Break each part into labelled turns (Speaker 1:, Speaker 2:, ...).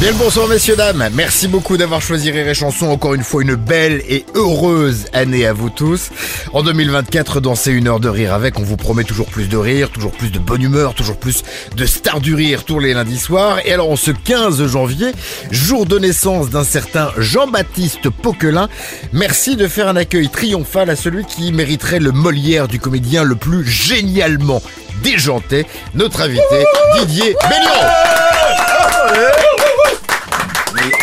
Speaker 1: Bien le bonsoir messieurs dames, merci beaucoup d'avoir choisi Rire et Chanson, encore une fois une belle et heureuse année à vous tous. En 2024, dans ces une heure de rire avec, on vous promet toujours plus de rire, toujours plus de bonne humeur, toujours plus de stars du rire tous les lundis soirs. Et alors en ce 15 janvier, jour de naissance d'un certain Jean-Baptiste Poquelin, merci de faire un accueil triomphal à celui qui mériterait le Molière du comédien le plus génialement déjanté, notre invité Didier Bélion.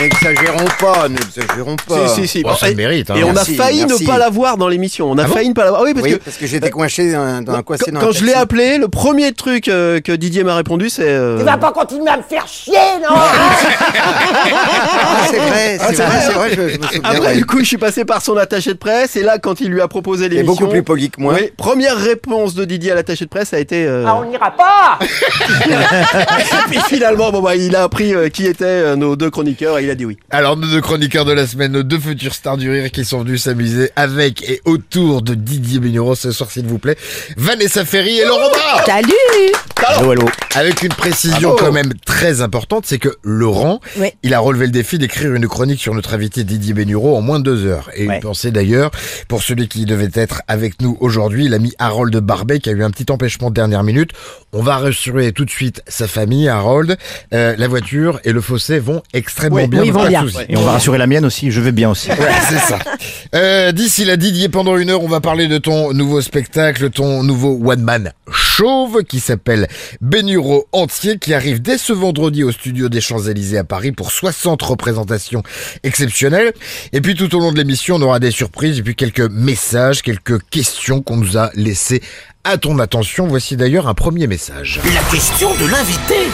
Speaker 2: N'exagérons pas, n'exagérons pas.
Speaker 3: Si, si, si.
Speaker 1: Bon, ça le mérite. hein.
Speaker 3: Et on a failli
Speaker 2: merci.
Speaker 3: ne pas l'avoir dans l'émission. On a
Speaker 1: Ah bon
Speaker 3: failli ne pas l'avoir. Oui, parce
Speaker 2: oui,
Speaker 3: que
Speaker 2: parce que j'étais coincé dans, dans un coincé
Speaker 3: quand,
Speaker 2: dans
Speaker 3: quand
Speaker 2: un
Speaker 3: je l'ai appelé, le premier truc euh, que Didier m'a répondu, c'est. euh,
Speaker 4: Tu vas pas continuer à me faire chier, non?
Speaker 2: Ah, c'est vrai, c'est vrai, c'est vrai, je, je me souviens.
Speaker 3: Après, du coup, je suis passé par son attaché de presse, et là, quand il lui a proposé
Speaker 2: Il est
Speaker 3: l'émission.
Speaker 2: beaucoup plus poli que moi.
Speaker 3: Oui, première réponse de Didier à l'attaché de presse a été. euh,
Speaker 4: Ah, on n'ira pas
Speaker 3: Et puis finalement, bon, bah, il a appris euh, qui étaient euh, nos deux chroniqueurs et il a dit oui.
Speaker 1: Alors, nos deux chroniqueurs de la semaine, nos deux futurs stars du rire qui sont venus s'amuser avec et autour de Didier Bénureau ce soir, s'il vous plaît. Vanessa Ferry et Laurent Barra.
Speaker 5: Salut
Speaker 3: Allô, allô.
Speaker 1: Avec une précision quand même très importante, c'est que Laurent, il a relevé le défi d'écrire une chronique sur notre invité Didier Bénureau en moins de deux heures. Et
Speaker 3: Ouais.
Speaker 1: une pensée d'ailleurs pour celui qui devait être avec nous aujourd'hui, l'ami Harold Barbet, qui a eu un petit empêchement de dernière minute. On va rassurer tout de suite sa famille, Harold. Euh, la voiture et le fossé vont extrêmement bien.
Speaker 5: oui, ils vont bien.
Speaker 6: Et on va rassurer la mienne aussi, je vais bien aussi.
Speaker 1: Ouais, c'est ça. Euh, D'ici là, Didier, pendant une heure, on va parler de ton nouveau spectacle, ton nouveau one-man chauve qui s'appelle Bénureau Entier, qui arrive dès ce vendredi au studio des Champs-Élysées à Paris pour 60 représentations exceptionnelles. Et puis tout au long de l'émission, on aura des surprises et puis quelques messages, quelques questions qu'on nous a laissées à ton attention. Voici d'ailleurs un premier message.
Speaker 7: La question de l'invité.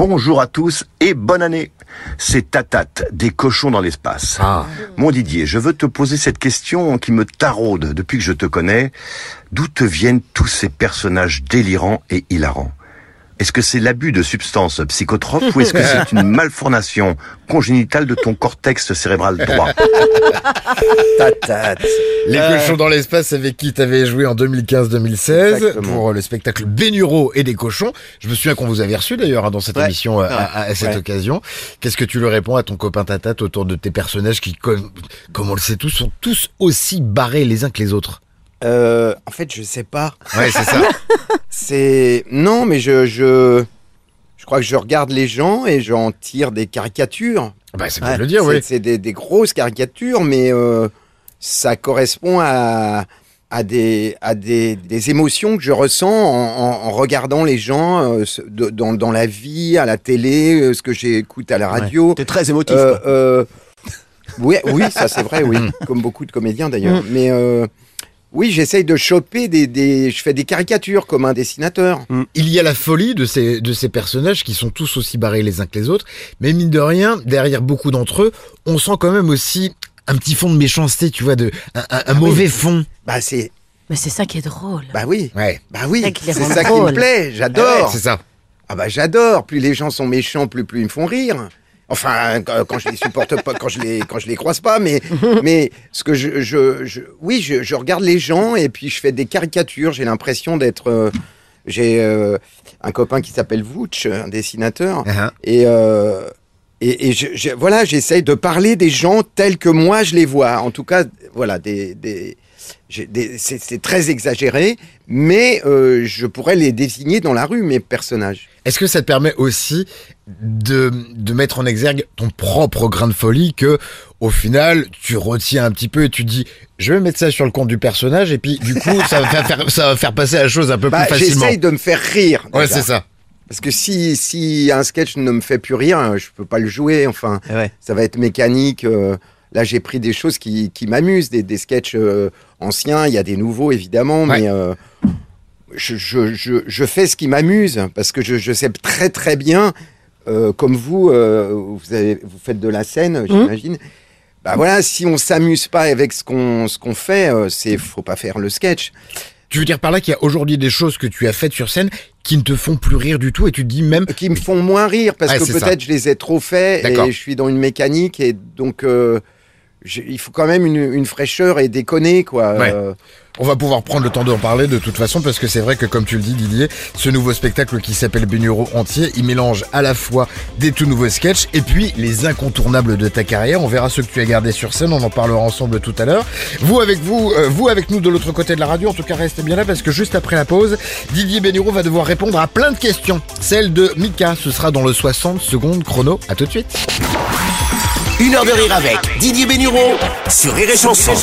Speaker 8: Bonjour à tous et bonne année. C'est Tatat, des cochons dans l'espace.
Speaker 1: Ah.
Speaker 8: Mon Didier, je veux te poser cette question qui me taraude depuis que je te connais. D'où te viennent tous ces personnages délirants et hilarants? Est-ce que c'est l'abus de substances psychotropes ou est-ce que c'est une malformation congénitale de ton cortex cérébral droit?
Speaker 2: Tatat.
Speaker 1: Les
Speaker 3: Euh.
Speaker 1: cochons dans l'espace avec qui t'avais joué en 2015-2016
Speaker 2: Exactement.
Speaker 1: pour le spectacle Bénureau et des cochons. Je me souviens qu'on vous avait reçu d'ailleurs hein, dans cette
Speaker 3: Ouais.
Speaker 1: émission euh, à, à- à cette
Speaker 3: Ouais.
Speaker 1: occasion. Qu'est-ce que tu lui réponds à ton copain Tatat autour de tes personnages qui, comme, comme on le sait tous, sont tous aussi barrés les uns que les autres?
Speaker 2: Euh, en fait, je sais pas.
Speaker 1: Ouais, c'est ça.
Speaker 2: C'est non, mais je, je je crois que je regarde les gens et j'en tire des caricatures.
Speaker 1: bah, c'est bien de le dire, oui.
Speaker 2: C'est des, des grosses caricatures, mais euh, ça correspond à à des à des, des émotions que je ressens en, en- en regardant les gens euh, de- dans dans la vie, à la télé, euh, ce que j'écoute à la radio.
Speaker 3: T'es très émotif.
Speaker 2: Euh, euh, oui, oui, ça c'est vrai, oui, comme beaucoup de comédiens d'ailleurs. Mais euh, oui, j'essaye de choper des, des, je fais des caricatures comme un dessinateur.
Speaker 1: Il y a la folie de ces, de ces personnages qui sont tous aussi barrés les uns que les autres, mais mine de rien, derrière beaucoup d'entre eux, on sent quand même aussi un petit fond de méchanceté, tu vois, de, un, un- un mauvais fond.
Speaker 2: Bah c'est,
Speaker 5: Mais c'est ça qui est drôle.
Speaker 2: bah oui,
Speaker 1: Ouais,
Speaker 2: bah oui,
Speaker 5: Ça qui les
Speaker 2: c'est ça qui me
Speaker 5: drôles.
Speaker 2: plaît. J'adore.
Speaker 1: c'est ça.
Speaker 2: Ah bah j'adore. Plus les gens sont méchants, plus plus ils me font rire. Enfin, quand quand je les supporte pas, quand je les quand je les croise pas, mais mais ce que je, je, je oui, je, je regarde les gens et puis je fais des caricatures. J'ai l'impression d'être euh, j'ai euh, un copain qui s'appelle Vouch, un dessinateur, et euh, et, et je, je- voilà, j'essaye de parler des gens tels que moi je les vois. En tout cas, voilà, des, des- c'est très exagéré, mais euh, je pourrais les désigner dans la rue, mes personnages.
Speaker 1: Est-ce que ça te permet aussi de, de mettre en exergue ton propre grain de folie que, au final, tu retiens un petit peu et tu dis, je vais mettre ça sur le compte du personnage et puis, du coup, ça va faire, ça va faire passer la chose un peu
Speaker 2: Bah,
Speaker 1: plus facilement.
Speaker 2: j'essaye de me faire rire.
Speaker 1: Ouais,
Speaker 2: déjà.
Speaker 1: c'est ça.
Speaker 2: Parce que si, si un sketch ne me fait plus rire, je peux pas le jouer. Enfin,
Speaker 3: ouais.
Speaker 2: ça va être mécanique. euh, là, j'ai pris des choses qui, qui m'amusent, des, des sketchs euh, anciens. Il y a des nouveaux, évidemment,
Speaker 1: Ouais.
Speaker 2: mais euh, je, je, je, je fais ce qui m'amuse parce que je, je sais très très bien, euh, comme vous, vous, avez, vous faites de la scène, j'imagine. Bah voilà, si on s'amuse pas avec ce qu'on ce qu'on fait, c'est faut pas faire le sketch.
Speaker 1: Tu veux dire par là qu'il y a aujourd'hui des choses que tu as faites sur scène qui ne te font plus rire du tout et tu te dis même
Speaker 2: qui me font moins rire parce que peut-être je les ai trop faits et je suis dans une mécanique et donc euh, il faut quand même une, une fraîcheur et déconner quoi.
Speaker 1: Ouais.
Speaker 2: Euh,
Speaker 1: On va pouvoir prendre le temps d'en parler de toute façon parce que c'est vrai que comme tu le dis Didier, ce nouveau spectacle qui s'appelle Bénureau entier, il mélange à la fois des tout nouveaux sketchs et puis les incontournables de ta carrière. On verra ceux que tu as gardés sur scène, on en parlera ensemble tout à l'heure. Vous avec vous, euh, vous avec nous de l'autre côté de la radio, en tout cas restez bien là parce que juste après la pause, Didier Bénureau va devoir répondre à plein de questions. Celle de Mika, ce sera dans le 60 secondes chrono. À tout de suite.
Speaker 7: Une heure de rire avec Didier Bénureau sur Rire et Chanson.